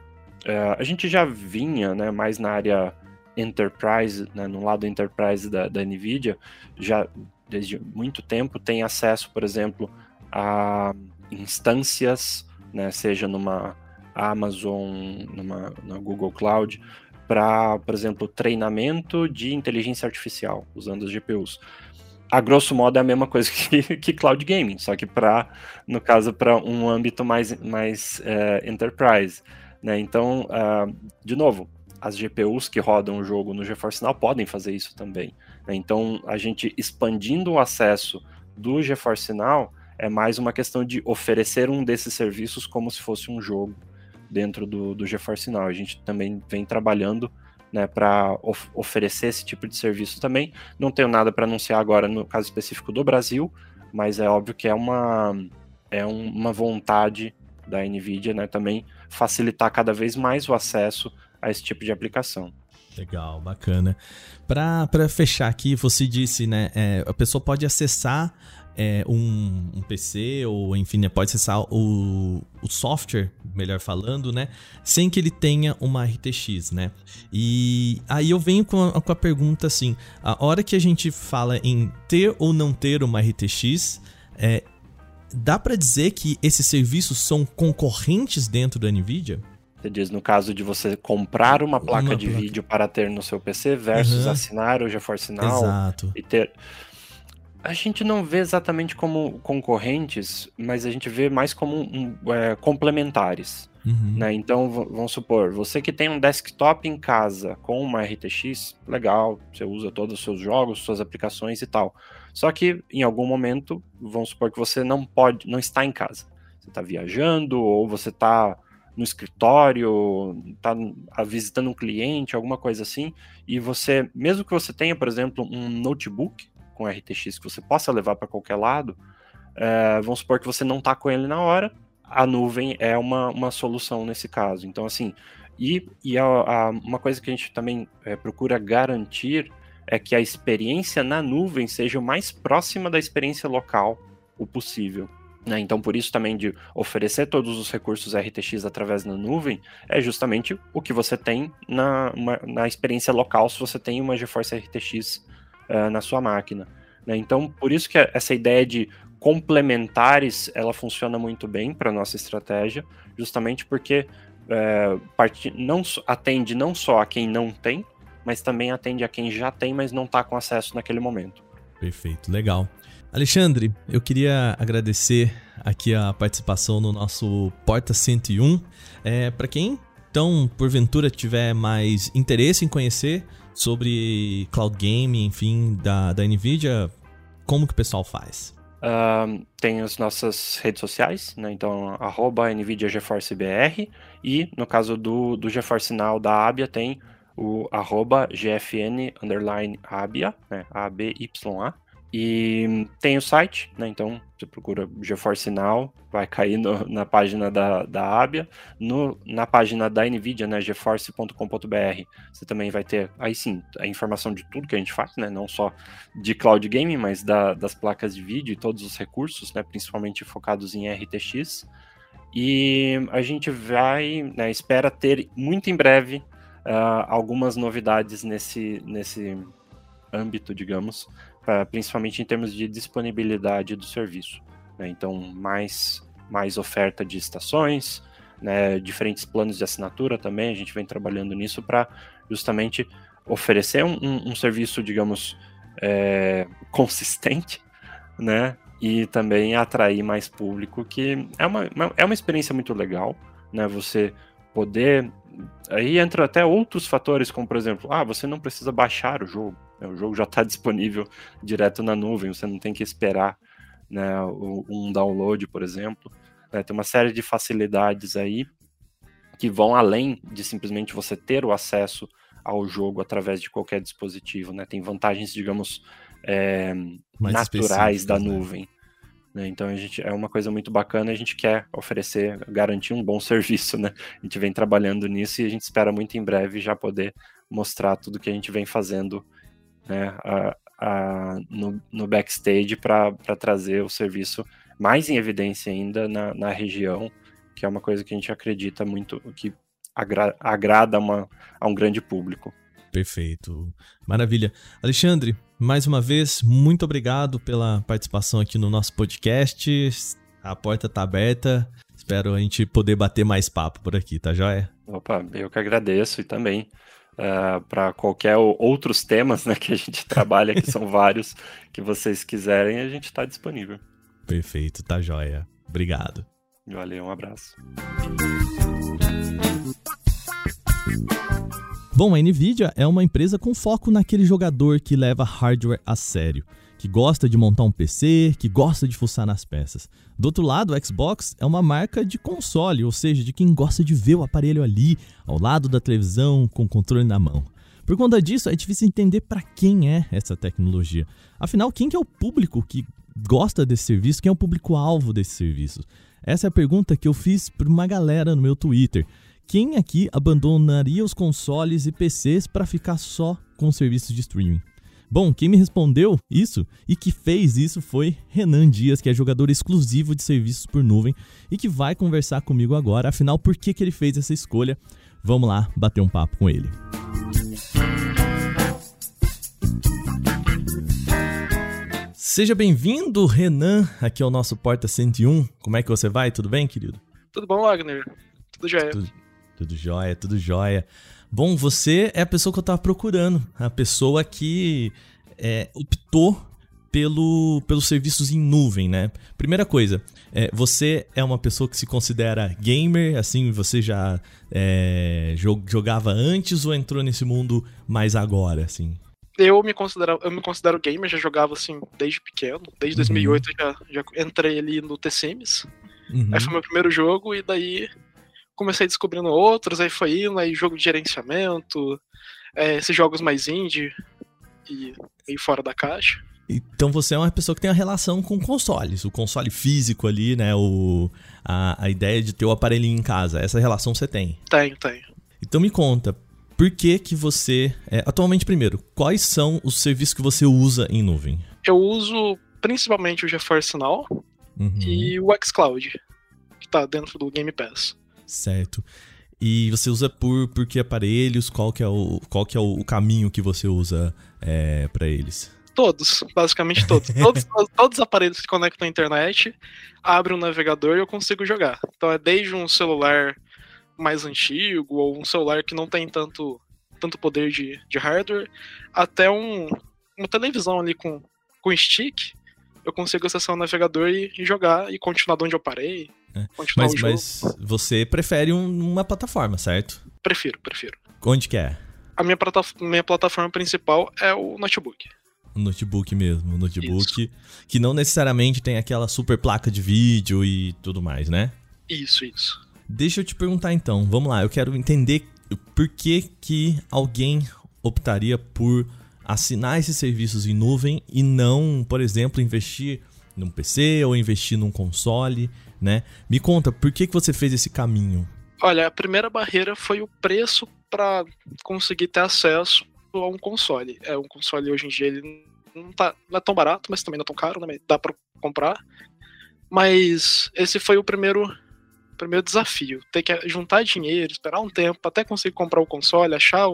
Uh, a gente já vinha né, mais na área enterprise, né, no lado enterprise da, da NVIDIA, já desde muito tempo tem acesso, por exemplo, a instâncias, né, seja numa Amazon, numa, na Google Cloud, para, por exemplo, treinamento de inteligência artificial, usando as GPUs. A grosso modo é a mesma coisa que, que cloud gaming, só que para, no caso, para um âmbito mais, mais uh, enterprise. Né? Então, uh, de novo, as GPUs que rodam o jogo no GeForce Now podem fazer isso também. Né? Então, a gente expandindo o acesso do GeForce Now é mais uma questão de oferecer um desses serviços como se fosse um jogo dentro do, do GeForce Now. A gente também vem trabalhando né, para of oferecer esse tipo de serviço também. Não tenho nada para anunciar agora no caso específico do Brasil, mas é óbvio que é uma, é uma vontade da NVIDIA né, também facilitar cada vez mais o acesso a esse tipo de aplicação. Legal, bacana. Para fechar aqui, você disse, né? É, a pessoa pode acessar é, um, um, PC ou enfim, né, pode acessar o, o software, melhor falando, né, sem que ele tenha uma RTX, né? E aí eu venho com a, com a pergunta assim: a hora que a gente fala em ter ou não ter uma RTX, é, dá para dizer que esses serviços são concorrentes dentro da Nvidia? Você diz no caso de você comprar uma placa uma de placa. vídeo para ter no seu PC versus uhum. assinar o GeForce Now Exato. e ter a gente não vê exatamente como concorrentes, mas a gente vê mais como um, é, complementares. Uhum. Né? Então, vamos supor, você que tem um desktop em casa com uma RTX, legal, você usa todos os seus jogos, suas aplicações e tal. Só que em algum momento, vamos supor que você não pode, não está em casa. Você está viajando, ou você está no escritório, está visitando um cliente, alguma coisa assim, e você, mesmo que você tenha, por exemplo, um notebook com RTX que você possa levar para qualquer lado, é, vamos supor que você não está com ele na hora, a nuvem é uma, uma solução nesse caso. Então, assim, e, e a, a, uma coisa que a gente também é, procura garantir é que a experiência na nuvem seja o mais próxima da experiência local o possível. Né? Então, por isso também de oferecer todos os recursos RTX através da nuvem é justamente o que você tem na, uma, na experiência local se você tem uma GeForce RTX uh, na sua máquina. Né? Então, por isso que essa ideia de complementares ela funciona muito bem para nossa estratégia, justamente porque é, part... não atende não só a quem não tem, mas também atende a quem já tem, mas não está com acesso naquele momento. Perfeito, legal. Alexandre, eu queria agradecer aqui a participação no nosso Porta 101. É, para quem então, porventura, tiver mais interesse em conhecer sobre cloud gaming, enfim, da, da NVIDIA, como que o pessoal faz? Uh, tem as nossas redes sociais, né? Então, arroba NVIDIA GeForce BR e no caso do, do GeForce Now da Abia tem o arroba GFN underline Abia, né? A-B-Y-A. E tem o site, né? Então você procura GeForce Now, vai cair no, na página da, da Abia, no, na página da Nvidia, né? GeForce.com.br. Você também vai ter aí sim a informação de tudo que a gente faz, né? Não só de cloud gaming, mas da, das placas de vídeo e todos os recursos, né? Principalmente focados em RTX. E a gente vai, né, espera ter muito em breve uh, algumas novidades nesse, nesse âmbito, digamos, principalmente em termos de disponibilidade do serviço. Né? Então, mais, mais oferta de estações, né? diferentes planos de assinatura também, a gente vem trabalhando nisso para justamente oferecer um, um, um serviço, digamos, é, consistente, né? E também atrair mais público, que é uma, é uma experiência muito legal, né? Você poder. Aí entra até outros fatores, como por exemplo, ah, você não precisa baixar o jogo. Né? O jogo já está disponível direto na nuvem, você não tem que esperar né, um download, por exemplo. Né? Tem uma série de facilidades aí que vão além de simplesmente você ter o acesso ao jogo através de qualquer dispositivo, né? Tem vantagens, digamos, é, naturais da né? nuvem. Né? Então a gente é uma coisa muito bacana, a gente quer oferecer, garantir um bom serviço, né? A gente vem trabalhando nisso e a gente espera muito em breve já poder mostrar tudo que a gente vem fazendo né, a, a, no, no, backstage para trazer o serviço mais em evidência ainda na, na região, que é uma coisa que a gente acredita muito que agra agrada uma, a um grande público. Perfeito. Maravilha. Alexandre, mais uma vez, muito obrigado pela participação aqui no nosso podcast. A porta está aberta. Espero a gente poder bater mais papo por aqui, tá joia? Opa, eu que agradeço e também uh, ah, para qualquer outros temas né, que a gente trabalha, que são vários, que vocês quiserem, a gente está disponível. Perfeito, tá joia. Obrigado. Valeu, um abraço. Bom, a Nvidia é uma empresa com foco naquele jogador que leva hardware a sério, que gosta de montar um PC, que gosta de fuçar nas peças. Do outro lado, o Xbox é uma marca de console, ou seja, de quem gosta de ver o aparelho ali, ao lado da televisão, com o controle na mão. Por conta disso, é difícil entender para quem é essa tecnologia. Afinal, quem que é o público que gosta desse serviço? Quem é o público-alvo desse serviço? Essa é a pergunta que eu fiz para uma galera no meu Twitter. Quem aqui abandonaria os consoles e PCs para ficar só com serviços de streaming? Bom, quem me respondeu isso e que fez isso foi Renan Dias, que é jogador exclusivo de serviços por nuvem e que vai conversar comigo agora. Afinal, por que, que ele fez essa escolha? Vamos lá bater um papo com ele. Seja bem-vindo, Renan, aqui ao nosso Porta 101. Como é que você vai? Tudo bem, querido? Tudo bom, Wagner? Tudo jóia. Tudo, tudo jóia, tudo jóia. Bom, você é a pessoa que eu tava procurando. A pessoa que é, optou pelo, pelos serviços em nuvem, né? Primeira coisa, é, você é uma pessoa que se considera gamer, assim, você já é, jogava antes ou entrou nesse mundo mais agora, assim? Eu me considero, eu me considero gamer, já jogava assim desde pequeno, desde uhum. 2008 já, já entrei ali no Sims. Uhum. Aí foi meu primeiro jogo e daí comecei descobrindo outros, aí foi indo, aí jogo de gerenciamento, é, esses jogos mais indie e, e fora da caixa. Então você é uma pessoa que tem uma relação com consoles, o console físico ali, né? O, a, a ideia de ter o aparelhinho em casa. Essa relação você tem? Tenho, tenho. Então me conta, por que que você... É, atualmente, primeiro, quais são os serviços que você usa em nuvem? Eu uso principalmente o GeForce Now uhum. e o xCloud, que está dentro do Game Pass. Certo. E você usa por, por que aparelhos? Qual que é o, qual que é o caminho que você usa é, para eles? Todos, basicamente todos. todos. Todos os aparelhos que conectam à internet, abrem um navegador e eu consigo jogar. Então é desde um celular mais antigo, ou um celular que não tem tanto, tanto poder de, de hardware, até um, uma televisão ali com, com stick, eu consigo acessar o navegador e, e jogar e continuar de onde eu parei. É. Mas, mas você prefere um, uma plataforma, certo? Prefiro, prefiro. Onde que é? A minha, minha plataforma principal é o notebook. O notebook mesmo, o notebook isso. que não necessariamente tem aquela super placa de vídeo e tudo mais, né? Isso, isso. Deixa eu te perguntar então, vamos lá, eu quero entender por que que alguém optaria por assinar esses serviços em nuvem e não, por exemplo, investir num PC ou investir num console né? Me conta, por que, que você fez esse caminho? Olha, a primeira barreira foi o preço para conseguir ter acesso a um console. É um console hoje em dia ele não, tá, não é tão barato, mas também não é tão caro, né? Dá para comprar. Mas esse foi o primeiro primeiro desafio, ter que juntar dinheiro, esperar um tempo até conseguir comprar o console, achar,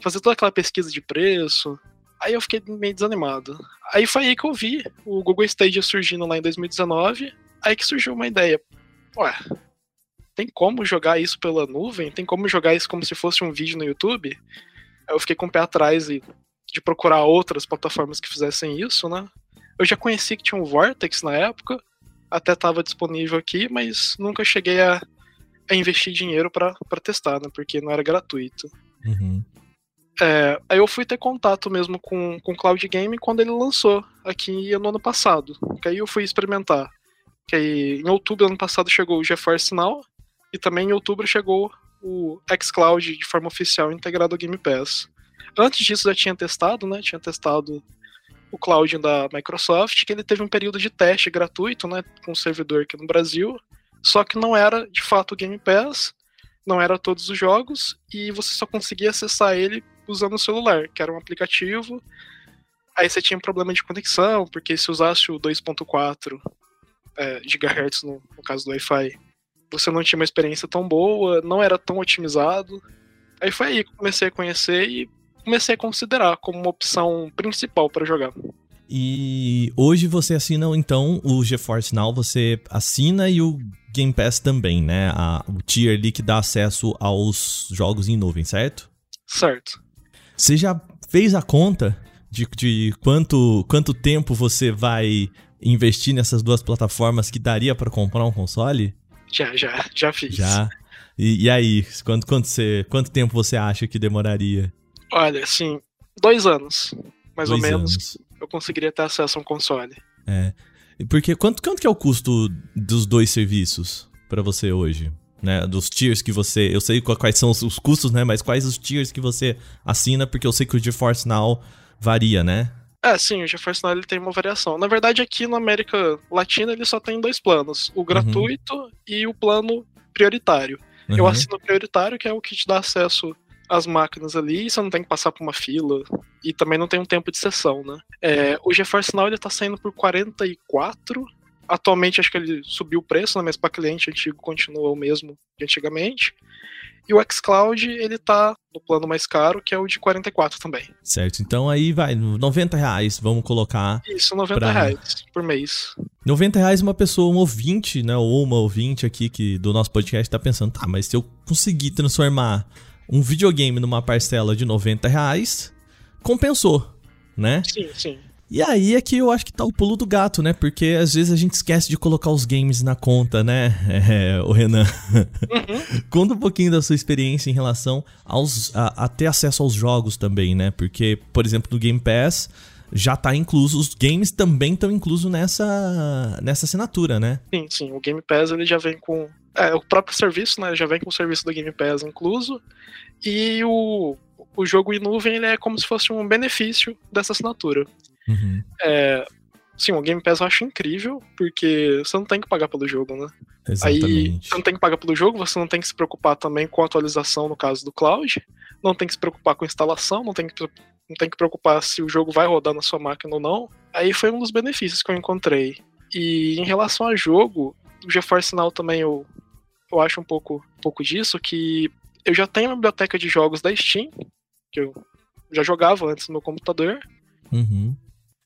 fazer toda aquela pesquisa de preço. Aí eu fiquei meio desanimado. Aí foi aí que eu vi o Google Stadia surgindo lá em 2019 Aí que surgiu uma ideia. Ué, tem como jogar isso pela nuvem? Tem como jogar isso como se fosse um vídeo no YouTube? Aí eu fiquei com o pé atrás e, de procurar outras plataformas que fizessem isso, né? Eu já conheci que tinha um Vortex na época, até estava disponível aqui, mas nunca cheguei a, a investir dinheiro para testar, né? Porque não era gratuito. Uhum. É, aí eu fui ter contato mesmo com o Cloud Game quando ele lançou aqui no ano passado. Aí eu fui experimentar. Que em outubro do ano passado chegou o GeForce Now e também em outubro chegou o xCloud de forma oficial integrado ao Game Pass. Antes disso já tinha testado, né? Tinha testado o cloud da Microsoft, que ele teve um período de teste gratuito, né, com o servidor aqui no Brasil, só que não era de fato o Game Pass, não era todos os jogos e você só conseguia acessar ele usando o celular, que era um aplicativo. Aí você tinha um problema de conexão, porque se usasse o 2.4 é, GHz no, no caso do Wi-Fi, você não tinha uma experiência tão boa, não era tão otimizado. Aí foi aí que comecei a conhecer e comecei a considerar como uma opção principal para jogar. E hoje você assina então o GeForce Now, você assina e o Game Pass também, né? A, o tier ali que dá acesso aos jogos em nuvem, certo? Certo. Você já fez a conta de, de quanto, quanto tempo você vai investir nessas duas plataformas que daria para comprar um console? Já, já, já fiz. Já. E, e aí, quanto, quanto, você, quanto tempo você acha que demoraria? Olha, assim, dois anos, mais Dois ou menos, anos. eu conseguiria ter acesso a um console. É. E Porque quanto, quanto que é o custo dos dois serviços pra você hoje? Né, dos tiers que você. Eu sei qua- quais são os, os custos, né? Mas quais os tiers que você assina, porque eu sei que o GeForce Now varia, né? É, sim, o GeForce Now ele tem uma variação. Na verdade, aqui na América Latina ele só tem dois planos: o gratuito e o plano prioritário. Eu Uhum. assino o prioritário, que é o que te dá acesso às máquinas ali, e você não tem que passar por uma fila, e também não tem um tempo de sessão, né? É, o GeForce Now ele tá saindo por 44. Atualmente acho que ele subiu o preço, né? mas para cliente antigo continua o mesmo de antigamente. E o xCloud ele tá no plano mais caro, que é o de 44 também. Certo. Então aí vai, 90 reais, vamos colocar. Isso, 90 Pra- reais por mês. 90 reais uma pessoa, um ouvinte, né? Ou uma ouvinte aqui que do nosso podcast tá pensando, tá, mas se eu conseguir transformar um videogame numa parcela de 90 reais, compensou, né? Sim, sim. E aí é que eu acho que tá o pulo do gato, né? Porque às vezes a gente esquece de colocar os games na conta, né? É, o Renan. Uhum. Conta um pouquinho da sua experiência em relação aos, a, a ter acesso aos jogos também, né? Porque, por exemplo, no Game Pass já tá incluso, os games também estão inclusos nessa, nessa assinatura, né? Sim, sim. O Game Pass ele já vem com. É, o próprio serviço, né? Já vem com o serviço do Game Pass incluso. E o, o jogo em nuvem ele é como se fosse um benefício dessa assinatura. Uhum. É, sim, o Game Pass eu acho incrível, porque você não tem que pagar pelo jogo, né? Aí Exatamente. você não tem que pagar pelo jogo, você não tem que se preocupar também com a atualização no caso do cloud, não tem que se preocupar com a instalação, não tem que, não tem que preocupar se o jogo vai rodar na sua máquina ou não. Aí foi um dos benefícios que eu encontrei. E em relação a jogo, o GeForce Now também eu, eu acho um pouco, um pouco disso, que eu já tenho uma biblioteca de jogos da Steam, que eu já jogava antes no meu computador, Uhum.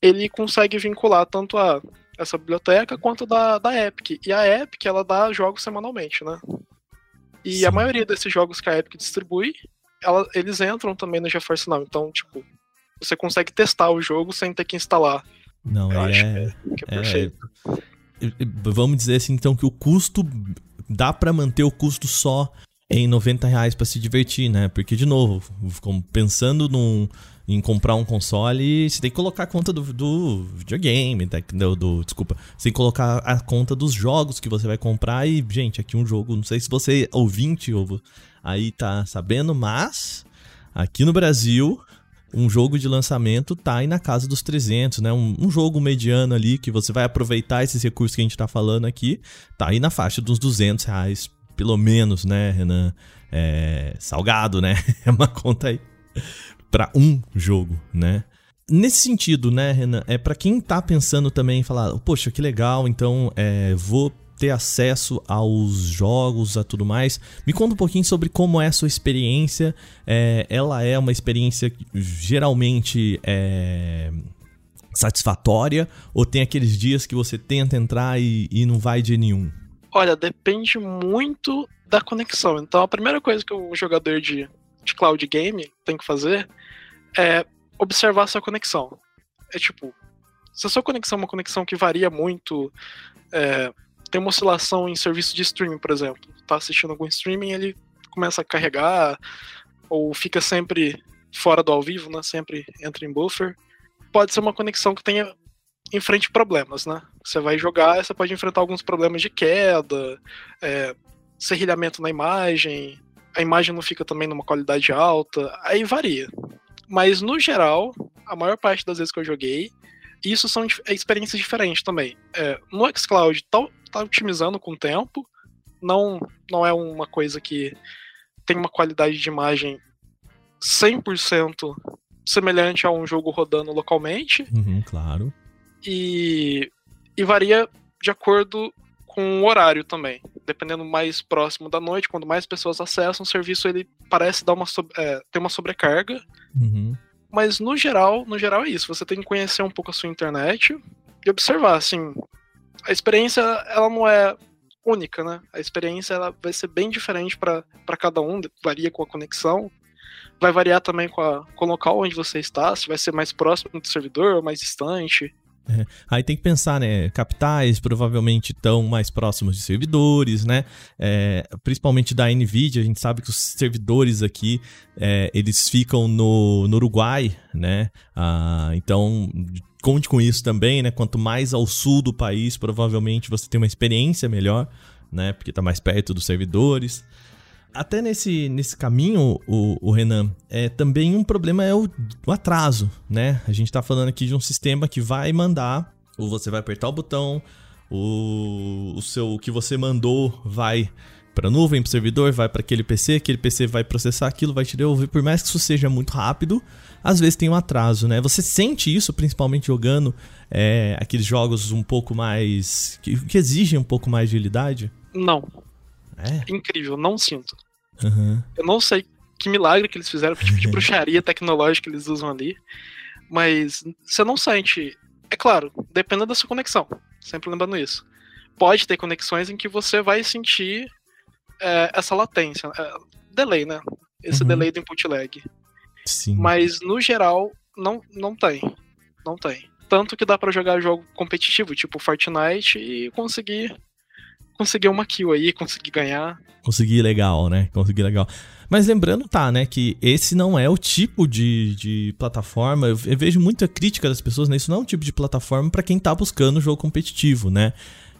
Ele consegue vincular tanto a essa biblioteca quanto da, da Epic. E a Epic, ela dá jogos semanalmente, né? E Sim. a maioria desses jogos que a Epic distribui, ela- eles entram também no GeForce Now. Então, tipo, você consegue testar o jogo sem ter que instalar. Não, Eu ele acho é, Que é é, perfeito. Vamos dizer assim, então, que o custo. Dá pra manter o custo só em 90 reais pra se divertir, né? Porque, de novo, pensando num, em comprar um console, você tem que colocar a conta do, do videogame, tá? do, do- desculpa. Você tem que colocar a conta dos jogos que você vai comprar. E, gente, aqui um jogo, não sei se você é ouvinte ou aí tá sabendo, mas aqui no Brasil um jogo de lançamento tá aí na casa dos 300, né? Um, um jogo mediano ali que você vai aproveitar esses recursos que a gente tá falando aqui, tá aí na faixa dos 200 reais, pelo menos, né, Renan? É, salgado, né? É uma conta aí pra um jogo, né? Nesse sentido, né, Renan, é para quem tá pensando também falar, poxa, que legal, então é, vou ter acesso aos jogos, a tudo mais. Me conta um pouquinho sobre como é a sua experiência. É, ela é uma experiência geralmente é, satisfatória? Ou tem aqueles dias que você tenta entrar e, e não vai de nenhum? Olha, depende muito da conexão. Então, a primeira coisa que um jogador de, de cloud game tem que fazer é observar sua conexão. É tipo, se a sua conexão é uma conexão que varia muito, é, tem uma oscilação em serviço de streaming, por exemplo, tá assistindo algum streaming, ele começa a carregar, ou fica sempre fora do ao vivo, né? Sempre entra em buffer. Pode ser uma conexão que tenha enfrente problemas, né? Você vai jogar, você pode enfrentar alguns problemas de queda, é, serrilhamento na imagem, a imagem não fica também numa qualidade alta, aí varia. Mas no geral, a maior parte das vezes que eu joguei, isso são experiências diferentes também. É, no xCloud tá, tá otimizando com o tempo, não, não é uma coisa que tem uma qualidade de imagem 100% semelhante a um jogo rodando localmente. Uhum, claro. E, e varia de acordo com o horário também. Dependendo mais próximo da noite, quando mais pessoas acessam o serviço, ele parece dar uma, é, ter uma sobrecarga. Uhum. Mas no geral, no geral é isso. Você tem que conhecer um pouco a sua internet e observar, assim, a experiência ela não é única, né? A experiência ela vai ser bem diferente para cada um, varia com a conexão. Vai variar também com, a, com o local onde você está, se vai ser mais próximo do servidor ou mais distante. É. Aí tem que pensar, né? Capitais provavelmente estão mais próximos de servidores, né? É, principalmente da Nvidia, a gente sabe que os servidores aqui é, eles ficam no, no Uruguai, né? Ah, então conte com isso também, né? Quanto mais ao sul do país, provavelmente você tem uma experiência melhor, né? Porque está mais perto dos servidores até nesse, nesse caminho, o, o Renan, é, também um problema é o, o atraso, né? A gente está falando aqui de um sistema que vai mandar, ou você vai apertar o botão, o, o seu o que você mandou vai para nuvem, para servidor, vai para aquele PC, aquele PC vai processar aquilo, vai te devolver. Por mais que isso seja muito rápido, às vezes tem um atraso, né? Você sente isso principalmente jogando é, aqueles jogos um pouco mais. Que, que exigem um pouco mais de agilidade? Não, é? Incrível, não sinto. Uhum. Eu não sei que milagre que eles fizeram, que tipo de bruxaria tecnológica eles usam ali, mas você não sente. É claro, dependendo da sua conexão, sempre lembrando isso. Pode ter conexões em que você vai sentir é, essa latência, é, delay, né? Esse uhum. delay do input lag. Sim. Mas no geral, não, não tem. Não tem. Tanto que dá para jogar jogo competitivo, tipo Fortnite, e conseguir conseguir uma kill aí, conseguir ganhar. Conseguir legal, né? Conseguir legal. Mas lembrando, tá, né, que esse não é o tipo de, de plataforma. Eu, eu vejo muita crítica das pessoas, né? Isso não é um tipo de plataforma para quem tá buscando jogo competitivo, né?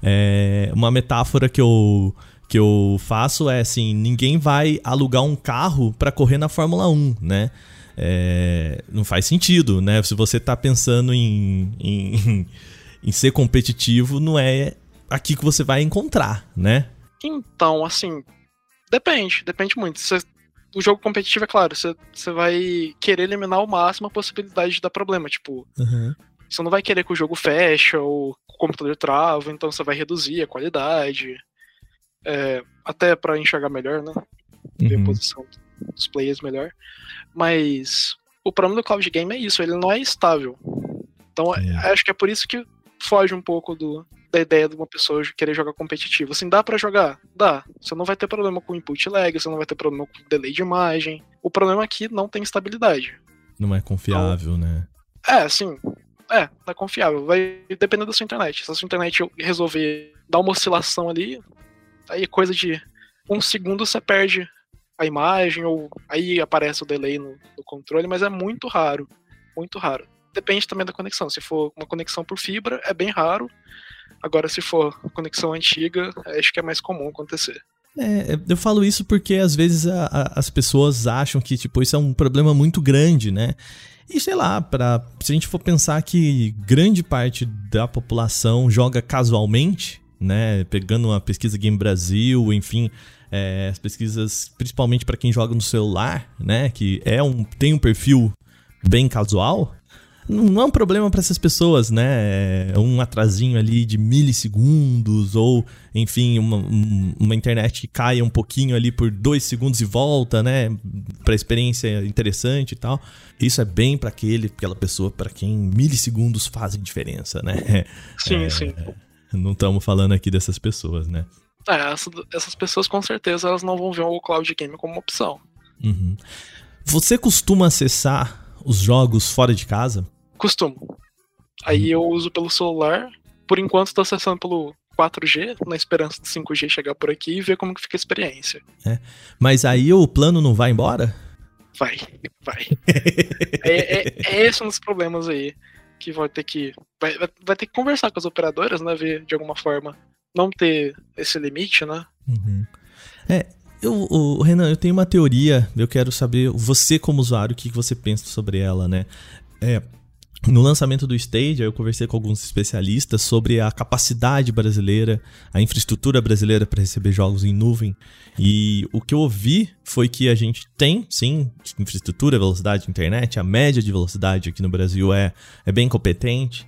É, uma metáfora que eu, que eu faço é assim: ninguém vai alugar um carro para correr na Fórmula 1, né? É, não faz sentido, né? Se você tá pensando em, em, em ser competitivo, não é aqui que você vai encontrar, né? Então, assim, depende, depende muito. Você, o jogo competitivo, é claro, você, você vai querer eliminar ao máximo a possibilidade de dar problema. Tipo, uhum. você não vai querer que o jogo feche ou o computador trava, então você vai reduzir a qualidade. É, até para enxergar melhor, né? Ver uhum. a posição dos players melhor. Mas o problema do cloud game é isso, ele não é estável. Então, é. acho que é por isso que foge um pouco do, da ideia de uma pessoa querer jogar competitivo. Assim, dá para jogar? Dá. Você não vai ter problema com input lag, você não vai ter problema com delay de imagem. O problema aqui é não tem estabilidade. Não é confiável, então, né? É, assim. É, é confiável. Vai depender da sua internet. Se a sua internet resolver dar uma oscilação ali, aí é coisa de um segundo você perde a imagem, ou aí aparece o delay no, no controle, mas é muito raro. Muito raro depende também da conexão. Se for uma conexão por fibra, é bem raro. Agora, se for conexão antiga, acho que é mais comum acontecer. É, eu falo isso porque às vezes a, a, as pessoas acham que tipo isso é um problema muito grande, né? E sei lá, para se a gente for pensar que grande parte da população joga casualmente, né? Pegando uma pesquisa Game Brasil, enfim, é, as pesquisas principalmente para quem joga no celular, né? Que é um tem um perfil bem casual, não é um problema para essas pessoas, né? É um atrasinho ali de milissegundos, ou, enfim, uma, uma internet que caia um pouquinho ali por dois segundos e volta, né? Para experiência interessante e tal. Isso é bem para aquele, aquela pessoa para quem milissegundos fazem diferença, né? Sim, é, sim. Não estamos falando aqui dessas pessoas, né? É, essas pessoas com certeza elas não vão ver o cloud game como opção. Uhum. Você costuma acessar os jogos fora de casa? Costumo. Aí eu uso pelo celular. Por enquanto estou acessando pelo 4G, na esperança de 5G chegar por aqui e ver como que fica a experiência. É. Mas aí o plano não vai embora? Vai, vai. é, é, é, esse um dos problemas aí. Que vai ter que. Vai, vai ter que conversar com as operadoras, né? Ver de alguma forma. Não ter esse limite, né? Uhum. É, eu, o, Renan, eu tenho uma teoria, eu quero saber, você como usuário, o que você pensa sobre ela, né? É, no lançamento do Stage, eu conversei com alguns especialistas sobre a capacidade brasileira, a infraestrutura brasileira para receber jogos em nuvem. E o que eu ouvi foi que a gente tem, sim, infraestrutura, velocidade de internet, a média de velocidade aqui no Brasil é, é bem competente,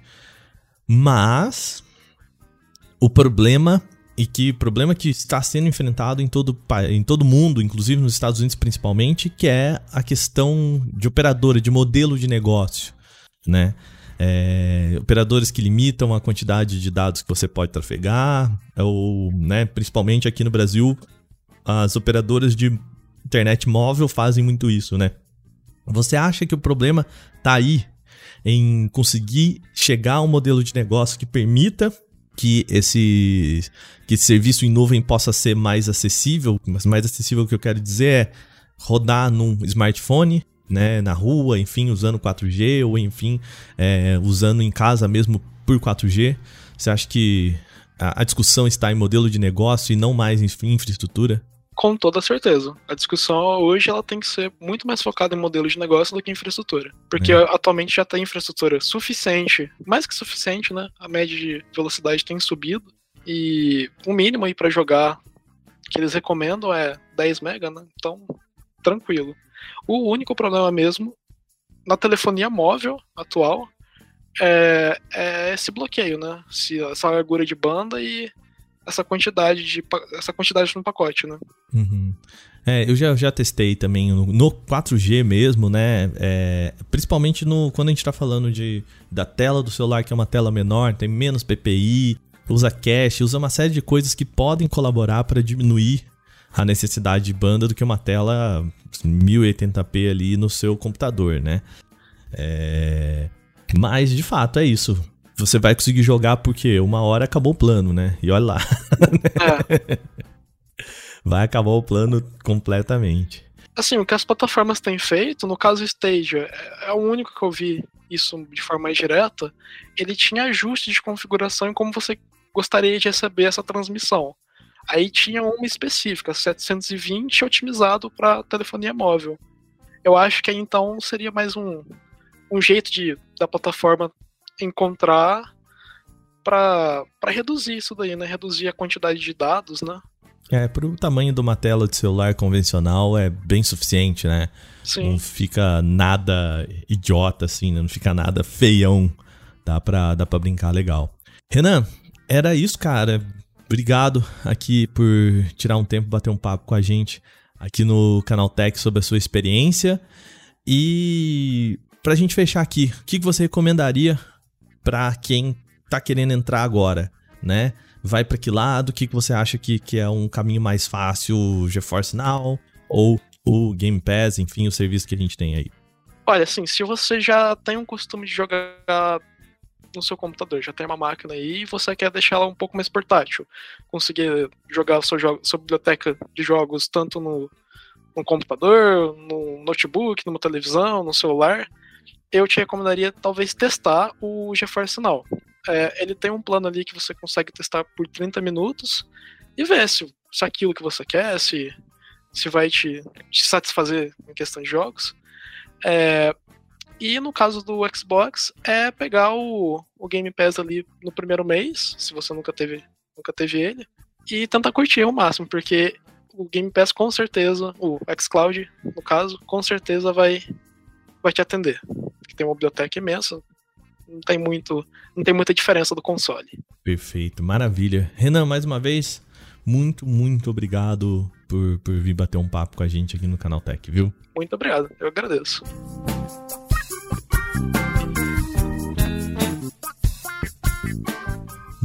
mas o problema e que problema que está sendo enfrentado em todo em todo mundo, inclusive nos Estados Unidos principalmente, que é a questão de operadora, de modelo de negócio, né? É, operadores que limitam a quantidade de dados que você pode trafegar, ou, né, principalmente aqui no Brasil, as operadoras de internet móvel fazem muito isso, né? Você acha que o problema está aí em conseguir chegar a um modelo de negócio que permita que esse, que esse serviço em nuvem possa ser mais acessível, mas mais acessível que eu quero dizer é rodar num smartphone, né, na rua, enfim, usando 4G ou enfim, é, usando em casa mesmo por 4G. Você acha que a, a discussão está em modelo de negócio e não mais em infraestrutura? Com toda certeza. A discussão hoje ela tem que ser muito mais focada em modelo de negócio do que em infraestrutura. Porque é. atualmente já tem infraestrutura suficiente, mais que suficiente, né? A média de velocidade tem subido. E o mínimo aí para jogar que eles recomendam é 10 MB, né? Então, tranquilo. O único problema mesmo na telefonia móvel atual é, é esse bloqueio, né? Se, essa largura de banda e essa quantidade de essa quantidade no pacote, né? Uhum. É, eu já, já testei também no, no 4G mesmo, né? É, principalmente no quando a gente está falando de, da tela do celular, que é uma tela menor, tem menos PPI, usa cache, usa uma série de coisas que podem colaborar para diminuir a necessidade de banda do que uma tela 1080p ali no seu computador, né? É... Mas de fato é isso você vai conseguir jogar porque uma hora acabou o plano, né? E olha lá. É. vai acabar o plano completamente. Assim, o que as plataformas têm feito, no caso Stage, é, é o único que eu vi isso de forma mais direta, ele tinha ajuste de configuração em como você gostaria de receber essa transmissão. Aí tinha uma específica, 720 otimizado para telefonia móvel. Eu acho que aí então seria mais um, um jeito de da plataforma encontrar para reduzir isso daí, né? Reduzir a quantidade de dados, né? É, pro tamanho de uma tela de celular convencional é bem suficiente, né? Sim. Não fica nada idiota, assim, né? Não fica nada feião. Dá pra, dá pra brincar legal. Renan, era isso, cara. Obrigado aqui por tirar um tempo, bater um papo com a gente aqui no Canal Tech sobre a sua experiência. E pra gente fechar aqui, o que você recomendaria para quem tá querendo entrar agora, né? Vai para que lado? O que, que você acha que, que é um caminho mais fácil, o GeForce Now ou o Game Pass, enfim, o serviço que a gente tem aí? Olha, assim, se você já tem um costume de jogar no seu computador, já tem uma máquina aí e você quer deixar ela um pouco mais portátil, conseguir jogar sua, sua biblioteca de jogos tanto no, no computador, no notebook, numa televisão, no celular, eu te recomendaria talvez testar o GeForce Now. É, ele tem um plano ali que você consegue testar por 30 minutos e ver se, se aquilo que você quer, se, se vai te, te satisfazer em questão de jogos. É, e no caso do Xbox, é pegar o, o Game Pass ali no primeiro mês, se você nunca teve, nunca teve ele, e tentar curtir ao máximo, porque o Game Pass com certeza, o xCloud, no caso, com certeza vai, vai te atender que tem uma biblioteca imensa, não tem muito, não tem muita diferença do console. Perfeito, maravilha. Renan, mais uma vez, muito, muito obrigado por, por vir bater um papo com a gente aqui no Canal Tech, viu? Muito obrigado, eu agradeço.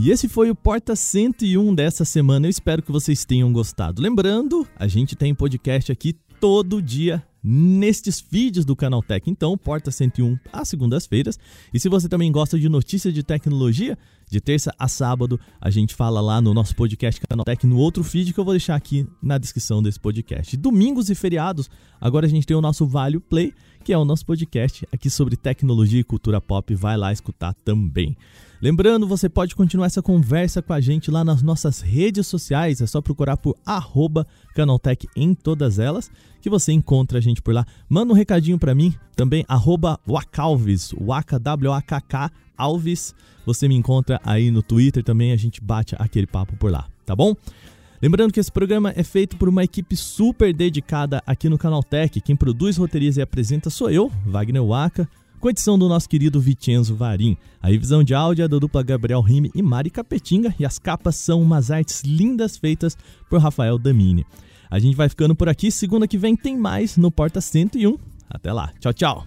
E esse foi o Porta 101 dessa semana. Eu espero que vocês tenham gostado. Lembrando, a gente tem podcast aqui todo dia nestes feeds do Canaltech. Então, Porta 101 às segundas-feiras. E se você também gosta de notícias de tecnologia, de terça a sábado, a gente fala lá no nosso podcast Canaltech no outro feed que eu vou deixar aqui na descrição desse podcast. Domingos e feriados, agora a gente tem o nosso Vale Play, que é o nosso podcast aqui sobre tecnologia e cultura pop. Vai lá escutar também. Lembrando, você pode continuar essa conversa com a gente lá nas nossas redes sociais, é só procurar por Canaltech em todas elas, que você encontra a gente por lá. Manda um recadinho para mim, também arroba Wakalves, Waka, W-A-K-K, Alves. Você me encontra aí no Twitter também, a gente bate aquele papo por lá, tá bom? Lembrando que esse programa é feito por uma equipe super dedicada aqui no Canaltech. Quem produz, roteiriza e apresenta sou eu, Wagner Waka com edição do nosso querido Vicenzo Varim. A revisão de áudio é da dupla Gabriel Rime e Mari Capetinga, e as capas são umas artes lindas feitas por Rafael Damini. A gente vai ficando por aqui, segunda que vem tem mais no Porta 101. Até lá, tchau, tchau!